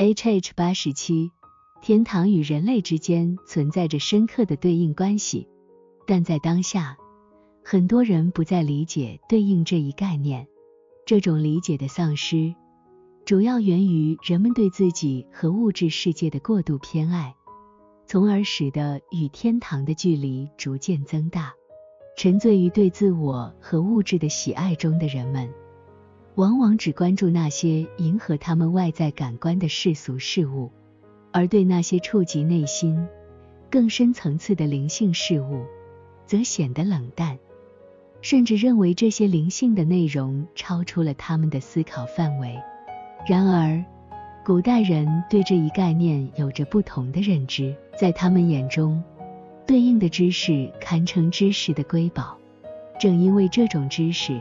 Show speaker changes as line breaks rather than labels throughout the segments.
H H 八十七，天堂与人类之间存在着深刻的对应关系，但在当下，很多人不再理解对应这一概念。这种理解的丧失，主要源于人们对自己和物质世界的过度偏爱，从而使得与天堂的距离逐渐增大。沉醉于对自我和物质的喜爱中的人们。往往只关注那些迎合他们外在感官的世俗事物，而对那些触及内心更深层次的灵性事物，则显得冷淡，甚至认为这些灵性的内容超出了他们的思考范围。然而，古代人对这一概念有着不同的认知，在他们眼中，对应的知识堪称知识的瑰宝。正因为这种知识。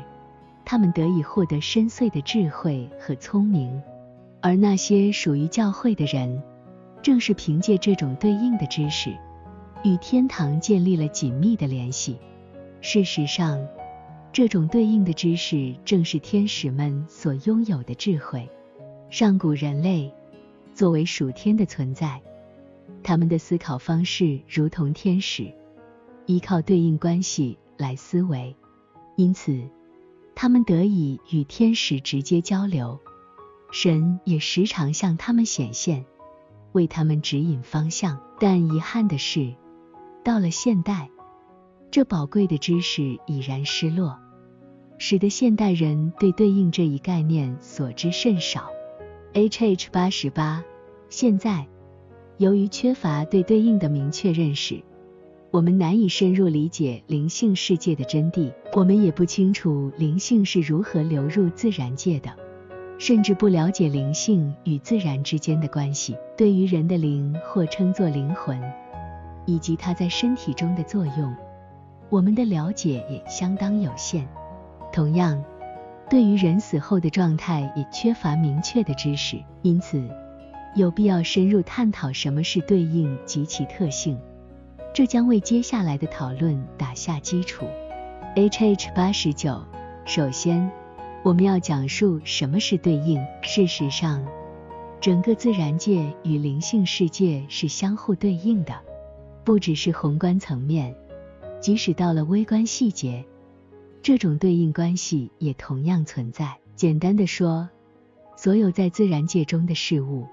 他们得以获得深邃的智慧和聪明，而那些属于教会的人，正是凭借这种对应的知识，与天堂建立了紧密的联系。事实上，这种对应的知识正是天使们所拥有的智慧。上古人类作为属天的存在，他们的思考方式如同天使，依靠对应关系来思维，因此。他们得以与天使直接交流，神也时常向他们显现，为他们指引方向。但遗憾的是，到了现代，这宝贵的知识已然失落，使得现代人对对应这一概念所知甚少。H H 八十八，现在，由于缺乏对对应的明确认识。我们难以深入理解灵性世界的真谛，我们也不清楚灵性是如何流入自然界的，甚至不了解灵性与自然之间的关系。对于人的灵或称作灵魂，以及它在身体中的作用，我们的了解也相当有限。同样，对于人死后的状态也缺乏明确的知识，因此有必要深入探讨什么是对应及其特性。这将为接下来的讨论打下基础。H H 八十九，首先，我们要讲述什么是对应。事实上，整个自然界与灵性世界是相互对应的，不只是宏观层面，即使到了微观细节，这种对应关系也同样存在。简单的说，所有在自然界中的事物，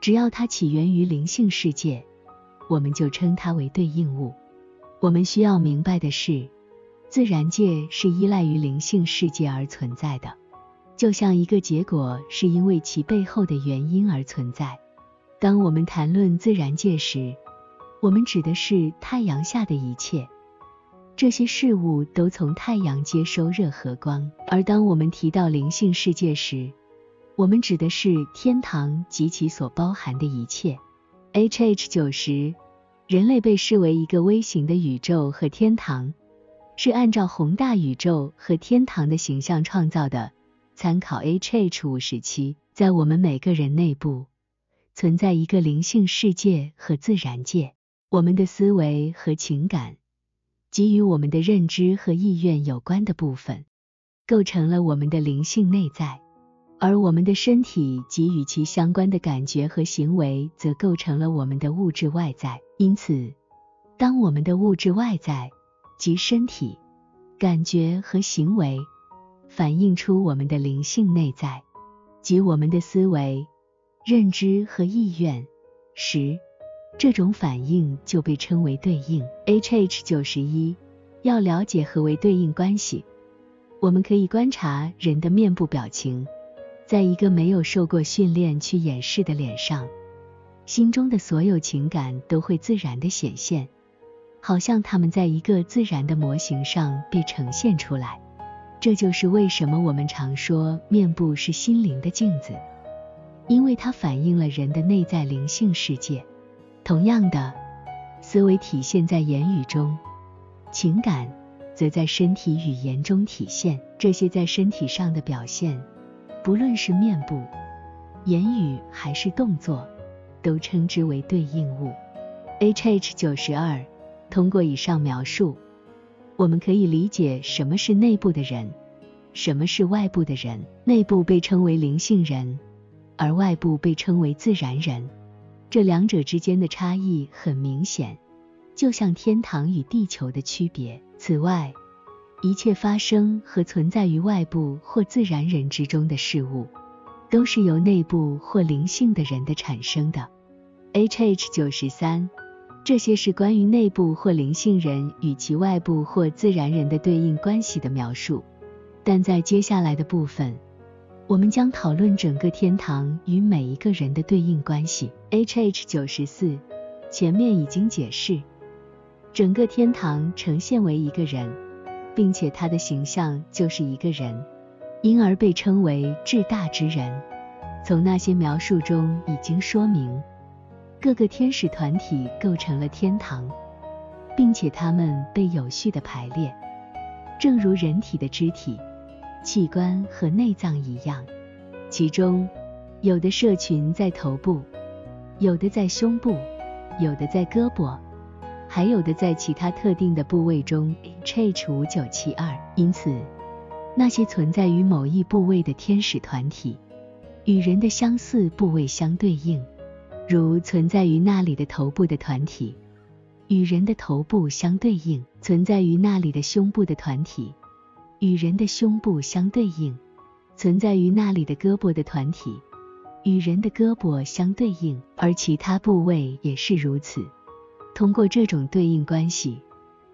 只要它起源于灵性世界。我们就称它为对应物。我们需要明白的是，自然界是依赖于灵性世界而存在的，就像一个结果是因为其背后的原因而存在。当我们谈论自然界时，我们指的是太阳下的一切，这些事物都从太阳接收热和光；而当我们提到灵性世界时，我们指的是天堂及其所包含的一切。H H 九十，人类被视为一个微型的宇宙和天堂，是按照宏大宇宙和天堂的形象创造的。参考 H H 五十七，在我们每个人内部存在一个灵性世界和自然界，我们的思维和情感，及与我们的认知和意愿有关的部分，构成了我们的灵性内在。而我们的身体及与其相关的感觉和行为，则构成了我们的物质外在。因此，当我们的物质外在及身体、感觉和行为反映出我们的灵性内在及我们的思维、认知和意愿时，这种反应就被称为对应。H H 九十一，要了解何为对应关系，我们可以观察人的面部表情。在一个没有受过训练去掩饰的脸上，心中的所有情感都会自然的显现，好像他们在一个自然的模型上被呈现出来。这就是为什么我们常说面部是心灵的镜子，因为它反映了人的内在灵性世界。同样的，思维体现在言语中，情感则在身体语言中体现。这些在身体上的表现。不论是面部、言语还是动作，都称之为对应物。H H 九十二，通过以上描述，我们可以理解什么是内部的人，什么是外部的人。内部被称为灵性人，而外部被称为自然人。这两者之间的差异很明显，就像天堂与地球的区别。此外，一切发生和存在于外部或自然人之中的事物，都是由内部或灵性的人的产生的。H H 九十三，这些是关于内部或灵性人与其外部或自然人的对应关系的描述。但在接下来的部分，我们将讨论整个天堂与每一个人的对应关系。H H 九十四，前面已经解释，整个天堂呈现为一个人。并且他的形象就是一个人，因而被称为至大之人。从那些描述中已经说明，各个天使团体构成了天堂，并且它们被有序的排列，正如人体的肢体、器官和内脏一样。其中，有的社群在头部，有的在胸部，有的在胳膊。还有的在其他特定的部位中，H 五九七二。因此，那些存在于某一部位的天使团体，与人的相似部位相对应，如存在于那里的头部的团体，与人的头部相对应；存在于那里的胸部的团体，与人的胸部相对应；存在于那里的胳膊的团体，与人的胳膊相对应，而其他部位也是如此。通过这种对应关系，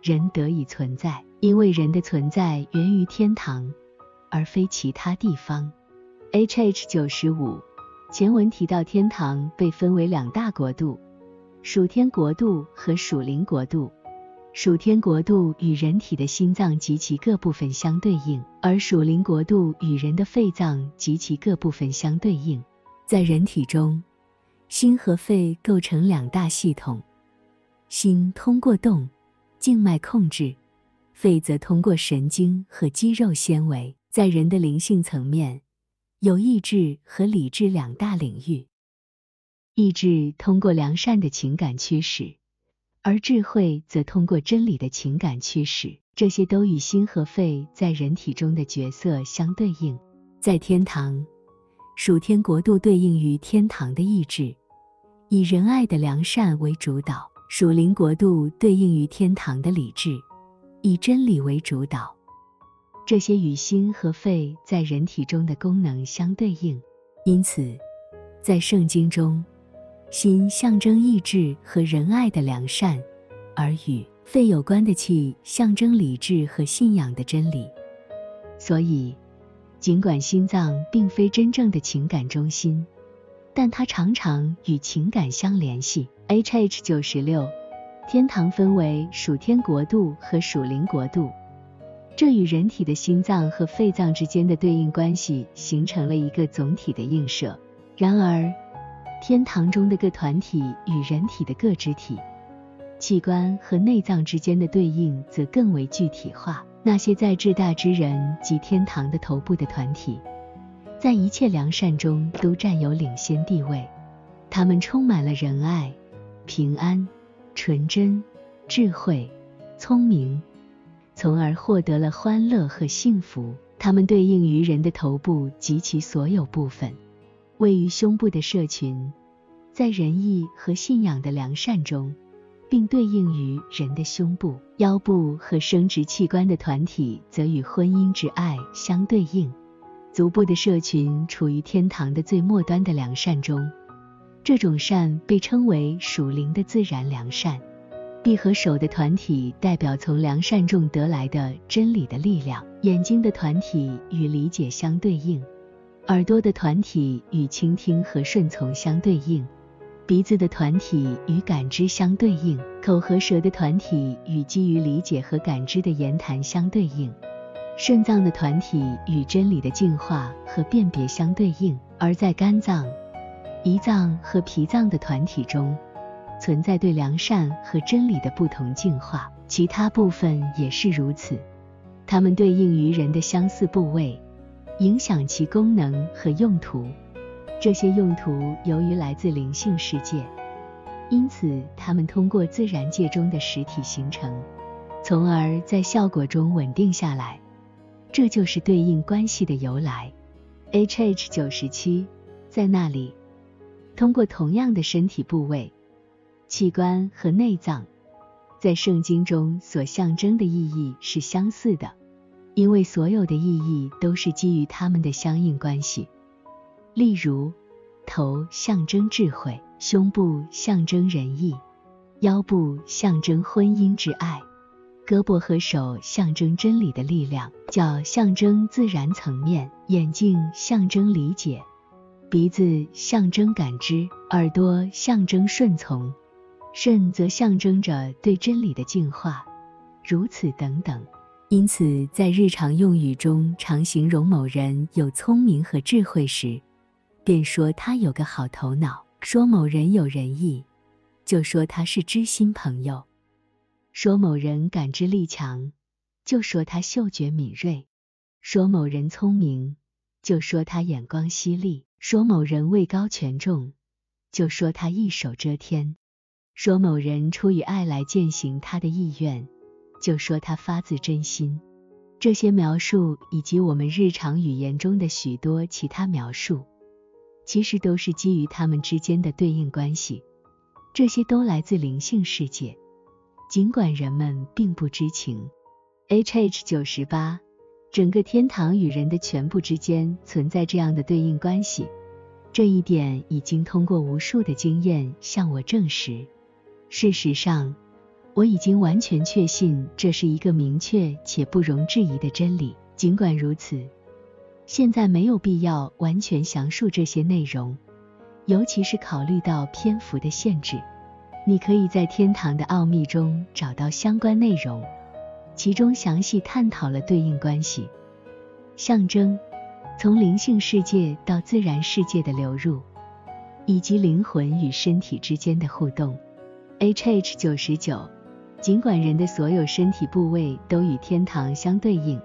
人得以存在，因为人的存在源于天堂，而非其他地方。H H 九十五前文提到，天堂被分为两大国度：属天国度和属灵国度。属天国度与人体的心脏及其各部分相对应，而属灵国度与人的肺脏及其各部分相对应。在人体中，心和肺构成两大系统。心通过动静脉控制，肺则通过神经和肌肉纤维。在人的灵性层面，有意志和理智两大领域。意志通过良善的情感驱使，而智慧则通过真理的情感驱使。这些都与心和肺在人体中的角色相对应。在天堂，属天国度对应于天堂的意志，以仁爱的良善为主导。属灵国度对应于天堂的理智，以真理为主导。这些与心和肺在人体中的功能相对应，因此，在圣经中，心象征意志和仁爱的良善，而与肺有关的气象征理智和信仰的真理。所以，尽管心脏并非真正的情感中心，但它常常与情感相联系。H H 九十六，天堂分为属天国度和属灵国度，这与人体的心脏和肺脏之间的对应关系形成了一个总体的映射。然而，天堂中的各团体与人体的各肢体、器官和内脏之间的对应则更为具体化。那些在至大之人及天堂的头部的团体，在一切良善中都占有领先地位，他们充满了仁爱。平安、纯真、智慧、聪明，从而获得了欢乐和幸福。它们对应于人的头部及其所有部分。位于胸部的社群，在仁义和信仰的良善中，并对应于人的胸部、腰部和生殖器官的团体，则与婚姻之爱相对应。足部的社群处于天堂的最末端的良善中。这种善被称为属灵的自然良善。臂和手的团体代表从良善中得来的真理的力量。眼睛的团体与理解相对应，耳朵的团体与倾听和顺从相对应，鼻子的团体与感知相对应，口和舌的团体与基于理解和感知的言谈相对应，肾脏的团体与真理的净化和辨别相对应。而在肝脏。胰脏和脾脏的团体中，存在对良善和真理的不同进化，其他部分也是如此。它们对应于人的相似部位，影响其功能和用途。这些用途由于来自灵性世界，因此它们通过自然界中的实体形成，从而在效果中稳定下来。这就是对应关系的由来。H H 九十七。在那里，通过同样的身体部位、器官和内脏，在圣经中所象征的意义是相似的，因为所有的意义都是基于它们的相应关系。例如，头象征智慧，胸部象征仁义，腰部象征婚姻之爱。胳膊和手象征真理的力量，脚象征自然层面，眼睛象征理解，鼻子象征感知，耳朵象征顺从，肾则象征着对真理的净化，如此等等。因此，在日常用语中常形容某人有聪明和智慧时，便说他有个好头脑；说某人有仁义，就说他是知心朋友。说某人感知力强，就说他嗅觉敏锐；说某人聪明，就说他眼光犀利；说某人位高权重，就说他一手遮天；说某人出于爱来践行他的意愿，就说他发自真心。这些描述以及我们日常语言中的许多其他描述，其实都是基于他们之间的对应关系。这些都来自灵性世界。尽管人们并不知情，H H 九十八，整个天堂与人的全部之间存在这样的对应关系，这一点已经通过无数的经验向我证实。事实上，我已经完全确信这是一个明确且不容置疑的真理。尽管如此，现在没有必要完全详述这些内容，尤其是考虑到篇幅的限制。你可以在天堂的奥秘中找到相关内容，其中详细探讨了对应关系、象征、从灵性世界到自然世界的流入，以及灵魂与身体之间的互动。H H 九十九，尽管人的所有身体部位都与天堂相对应，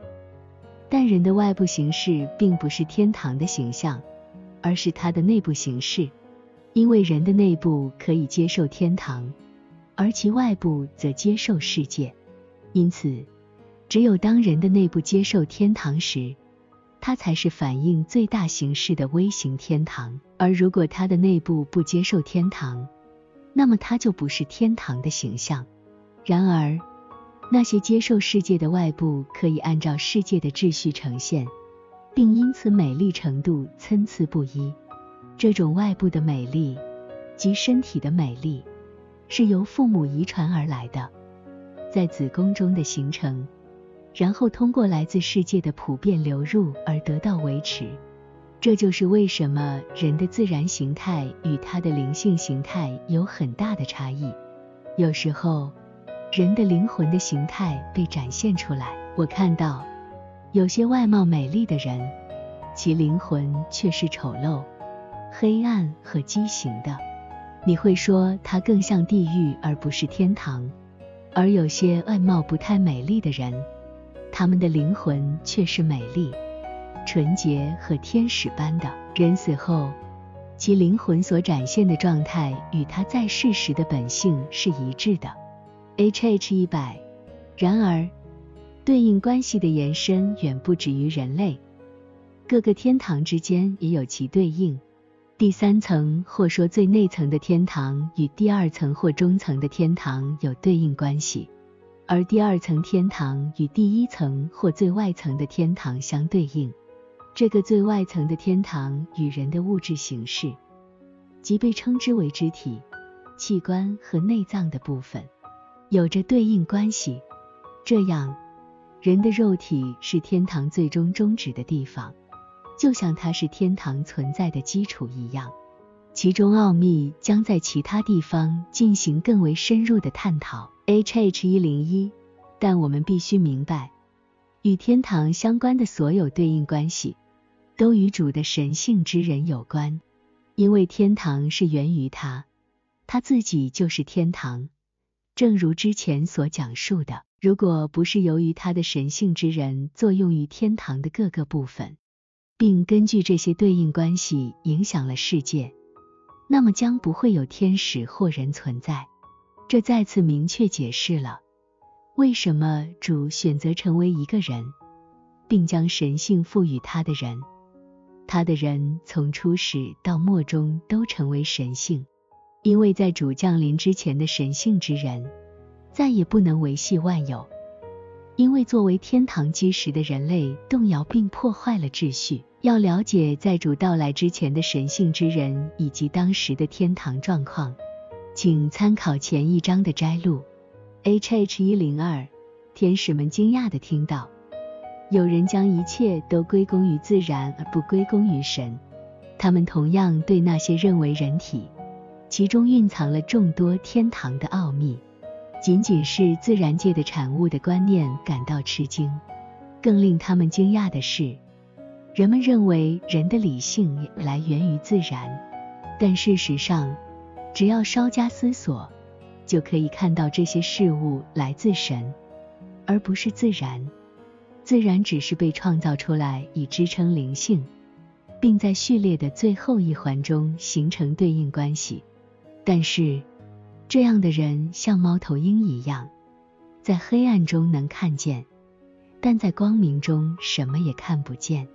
但人的外部形式并不是天堂的形象，而是它的内部形式。因为人的内部可以接受天堂，而其外部则接受世界，因此，只有当人的内部接受天堂时，它才是反映最大形式的微型天堂；而如果它的内部不接受天堂，那么它就不是天堂的形象。然而，那些接受世界的外部可以按照世界的秩序呈现，并因此美丽程度参差不一。这种外部的美丽及身体的美丽，是由父母遗传而来的，在子宫中的形成，然后通过来自世界的普遍流入而得到维持。这就是为什么人的自然形态与他的灵性形态有很大的差异。有时候，人的灵魂的形态被展现出来。我看到有些外貌美丽的人，其灵魂却是丑陋。黑暗和畸形的，你会说它更像地狱而不是天堂；而有些外貌不太美丽的人，他们的灵魂却是美丽、纯洁和天使般的。人死后，其灵魂所展现的状态与他在世时的本性是一致的。H H 一百。然而，对应关系的延伸远不止于人类，各个天堂之间也有其对应。第三层或说最内层的天堂与第二层或中层的天堂有对应关系，而第二层天堂与第一层或最外层的天堂相对应。这个最外层的天堂与人的物质形式，即被称之为肢体、器官和内脏的部分，有着对应关系。这样，人的肉体是天堂最终终止的地方。就像它是天堂存在的基础一样，其中奥秘将在其他地方进行更为深入的探讨。H H 一零一，但我们必须明白，与天堂相关的所有对应关系，都与主的神性之人有关，因为天堂是源于他，他自己就是天堂。正如之前所讲述的，如果不是由于他的神性之人作用于天堂的各个部分。并根据这些对应关系影响了世界，那么将不会有天使或人存在。这再次明确解释了为什么主选择成为一个人，并将神性赋予他的人。他的人从初始到末终都成为神性，因为在主降临之前的神性之人，再也不能维系万有，因为作为天堂基石的人类动摇并破坏了秩序。要了解在主到来之前的神性之人以及当时的天堂状况，请参考前一章的摘录。H H 一零二，天使们惊讶地听到。有人将一切都归功于自然而不归功于神，他们同样对那些认为人体其中蕴藏了众多天堂的奥秘，仅仅是自然界的产物的观念感到吃惊。更令他们惊讶的是，人们认为人的理性来源于自然，但事实上，只要稍加思索，就可以看到这些事物来自神，而不是自然。自然只是被创造出来以支撑灵性，并在序列的最后一环中形成对应关系。但是，这样的人像猫头鹰一样，在黑暗中能看见，但在光明中什么也看不见。